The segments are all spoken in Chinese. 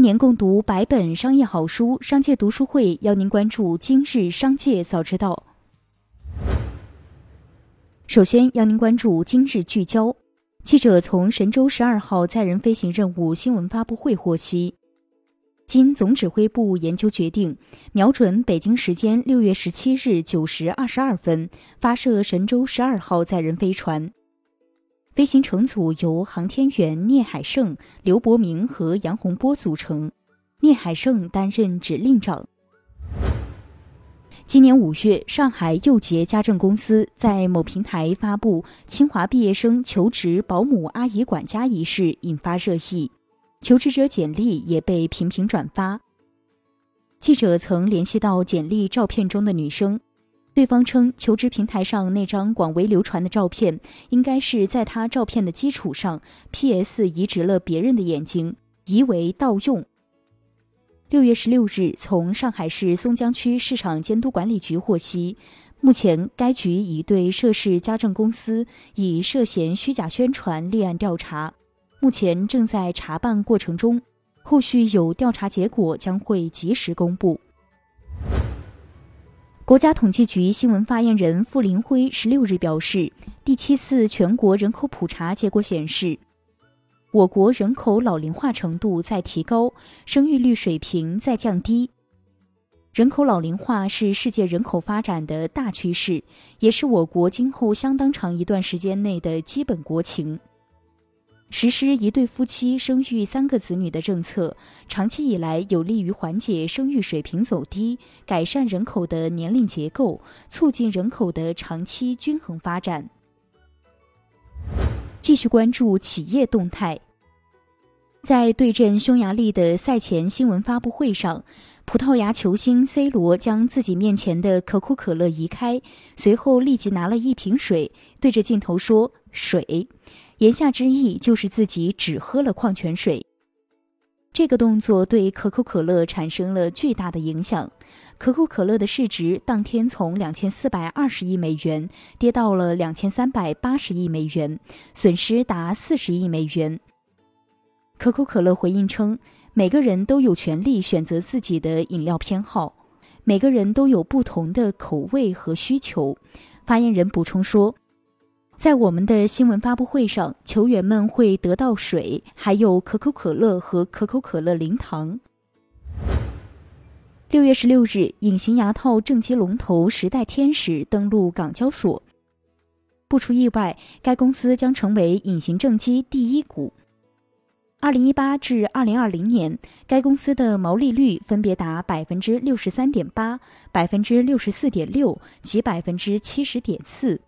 年共读百本商业好书，商界读书会邀您关注今日商界早知道。首先，邀您关注今日聚焦。记者从神舟十二号载人飞行任务新闻发布会获悉，经总指挥部研究决定，瞄准北京时间六月十七日九时二十二分发射神舟十二号载人飞船。飞行乘组由航天员聂海胜、刘伯明和杨洪波组成，聂海胜担任指令长。今年五月，上海佑杰家政公司在某平台发布清华毕业生求职保姆、阿姨、管家一事，引发热议，求职者简历也被频频转发。记者曾联系到简历照片中的女生，对方称求职平台上那张广为流传的照片，应该是在他照片的基础上 P.S. 移植了别人的眼睛，疑为盗用。六月十六日，从上海市松江区市场监督管理局获悉，目前该局已对涉事家政公司以涉嫌虚假宣传立案调查，目前正在查办过程中，后续有调查结果将会及时公布。国家统计局新闻发言人傅林辉十六日表示，第七次全国人口普查结果显示。我国人口老龄化程度在提高，生育率水平在降低。人口老龄化是世界人口发展的大趋势，也是我国今后相当长一段时间内的基本国情。实施一对夫妻生育三个子女的政策，长期以来有利于缓解生育水平走低，改善人口的年龄结构，促进人口的长期均衡发展。继续关注企业动态。在对阵匈牙利的赛前新闻发布会上，葡萄牙球星 C 罗将自己面前的可口可乐移开，随后立即拿了一瓶水，对着镜头说“水”，言下之意就是自己只喝了矿泉水。这个动作对可口可乐产生了巨大的影响，可口可乐的市值当天从两千四百二十亿美元跌到了两千三百八十亿美元，损失达四十亿美元。可口可乐回应称，每个人都有权利选择自己的饮料偏好，每个人都有不同的口味和需求。发言人补充说。在我们的新闻发布会上，球员们会得到水，还有可口可乐和可口可乐零糖。六月十六日，隐形牙套正畸龙头时代天使登陆港交所，不出意外，该公司将成为隐形正畸第一股。二零一八至二零二零年，该公司的毛利率分别达百分之六十三点八、百分之六十四点六及百分之七十点四。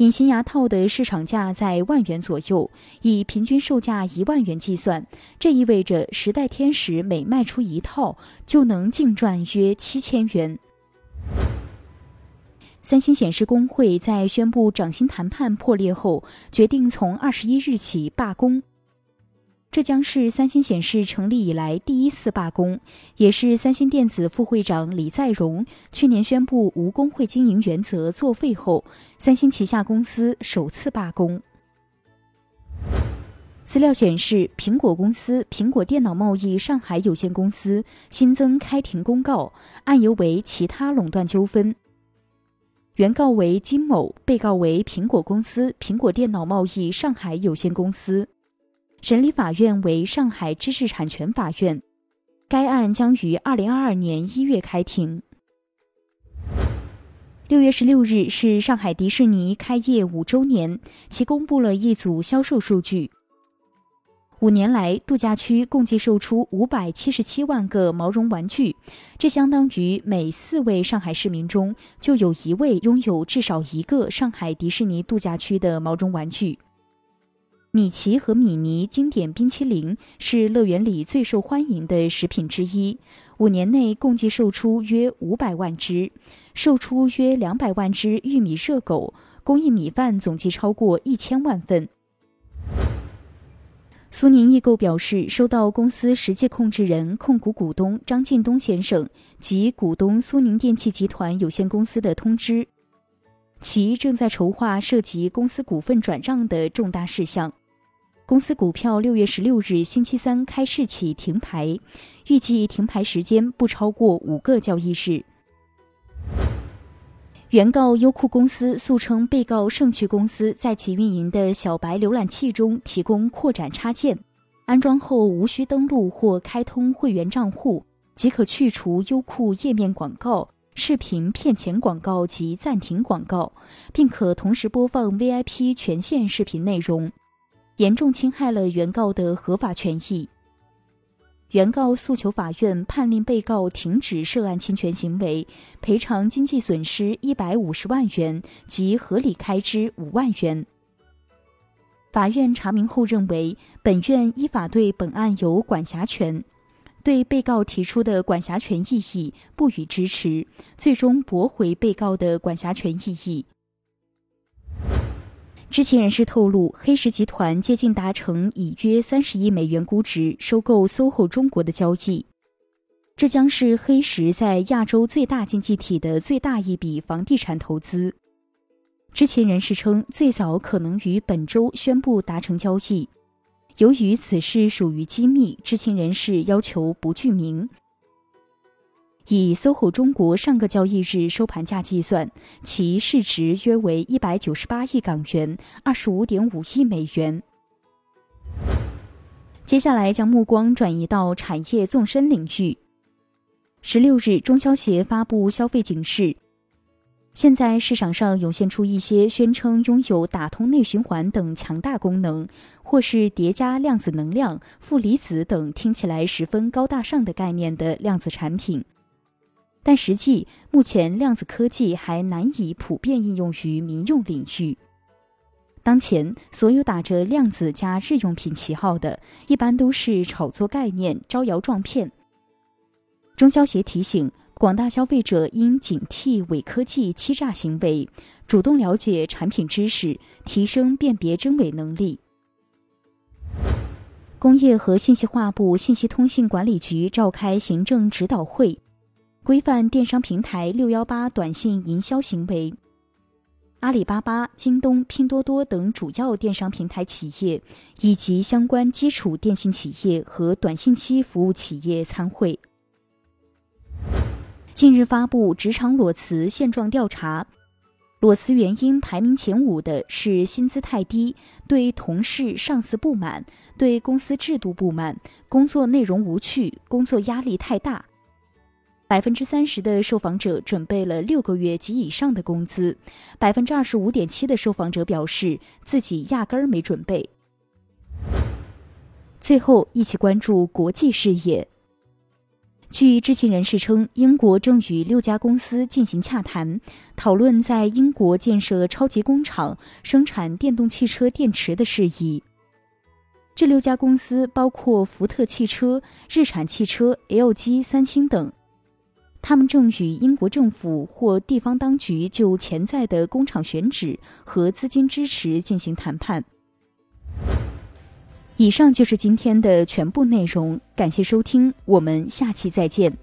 隐形牙套的市场价在万元左右，以平均售价一万元计算，这意味着时代天使每卖出一套就能净赚约七千元。三星显示工会在宣布涨薪谈判破裂后，决定从二十一日起罢工。这将是三星显示成立以来第一次罢工，也是三星电子副会长李在镕去年宣布无工会经营原则作废后，三星旗下公司首次罢工。资料显示，苹果公司苹果电脑贸易上海有限公司新增开庭公告，案由为其他垄断纠纷，原告为金某，被告为苹果公司苹果电脑贸易上海有限公司。审理法院为上海知识产权法院，该案将于二零二二年一月开庭。六月十六日是上海迪士尼开业五周年，其公布了一组销售数据。五年来，度假区共计售出五百七十七万个毛绒玩具，这相当于每四位上海市民中就有一位拥有至少一个上海迪士尼度假区的毛绒玩具。米奇和米妮经典冰淇淋是乐园里最受欢迎的食品之一，五年内共计售出约五百万只，售出约两百万只玉米热狗，供应米饭总计超过一千万份。苏宁易购表示，收到公司实际控制人、控股股东张近东先生及股东苏宁电器集团有限公司的通知，其正在筹划涉及公司股份转让的重大事项。公司股票六月十六日星期三开市起停牌，预计停牌时间不超过五个交易日。原告优酷公司诉称，被告盛趣公司在其运营的小白浏览器中提供扩展插件，安装后无需登录或开通会员账户，即可去除优酷页面广告、视频骗钱广告及暂停广告，并可同时播放 VIP 全线视频内容。严重侵害了原告的合法权益。原告诉求法院判令被告停止涉案侵权行为，赔偿经济损失一百五十万元及合理开支五万元。法院查明后认为，本院依法对本案有管辖权，对被告提出的管辖权异议不予支持，最终驳回被告的管辖权异议。知情人士透露，黑石集团接近达成以约三十亿美元估值收购 SOHO 中国的交易，这将是黑石在亚洲最大经济体的最大一笔房地产投资。知情人士称，最早可能于本周宣布达成交易。由于此事属于机密，知情人士要求不具名。以 SOHO 中国上个交易日收盘价计算，其市值约为一百九十八亿港元，二十五点五亿美元。接下来将目光转移到产业纵深领域。十六日，中消协发布消费警示：现在市场上涌现出一些宣称拥有打通内循环等强大功能，或是叠加量子能量、负离子等听起来十分高大上的概念的量子产品。但实际，目前量子科技还难以普遍应用于民用领域。当前，所有打着量子加日用品旗号的，一般都是炒作概念、招摇撞骗。中消协提醒广大消费者应警惕伪科技欺诈行为，主动了解产品知识，提升辨别真伪能力。工业和信息化部信息通信管理局召开行政指导会。规范电商平台“六幺八”短信营销行为。阿里巴巴、京东、拼多多等主要电商平台企业以及相关基础电信企业和短信息服务企业参会。近日发布职场裸辞现状调查，裸辞原因排名前五的是薪资太低、对同事、上司不满、对公司制度不满、工作内容无趣、工作压力太大。百分之三十的受访者准备了六个月及以上的工资，百分之二十五点七的受访者表示自己压根儿没准备。最后，一起关注国际视野。据知情人士称，英国正与六家公司进行洽谈，讨论在英国建设超级工厂生产电动汽车电池的事宜。这六家公司包括福特汽车、日产汽车、LG、三星等。他们正与英国政府或地方当局就潜在的工厂选址和资金支持进行谈判。以上就是今天的全部内容，感谢收听，我们下期再见。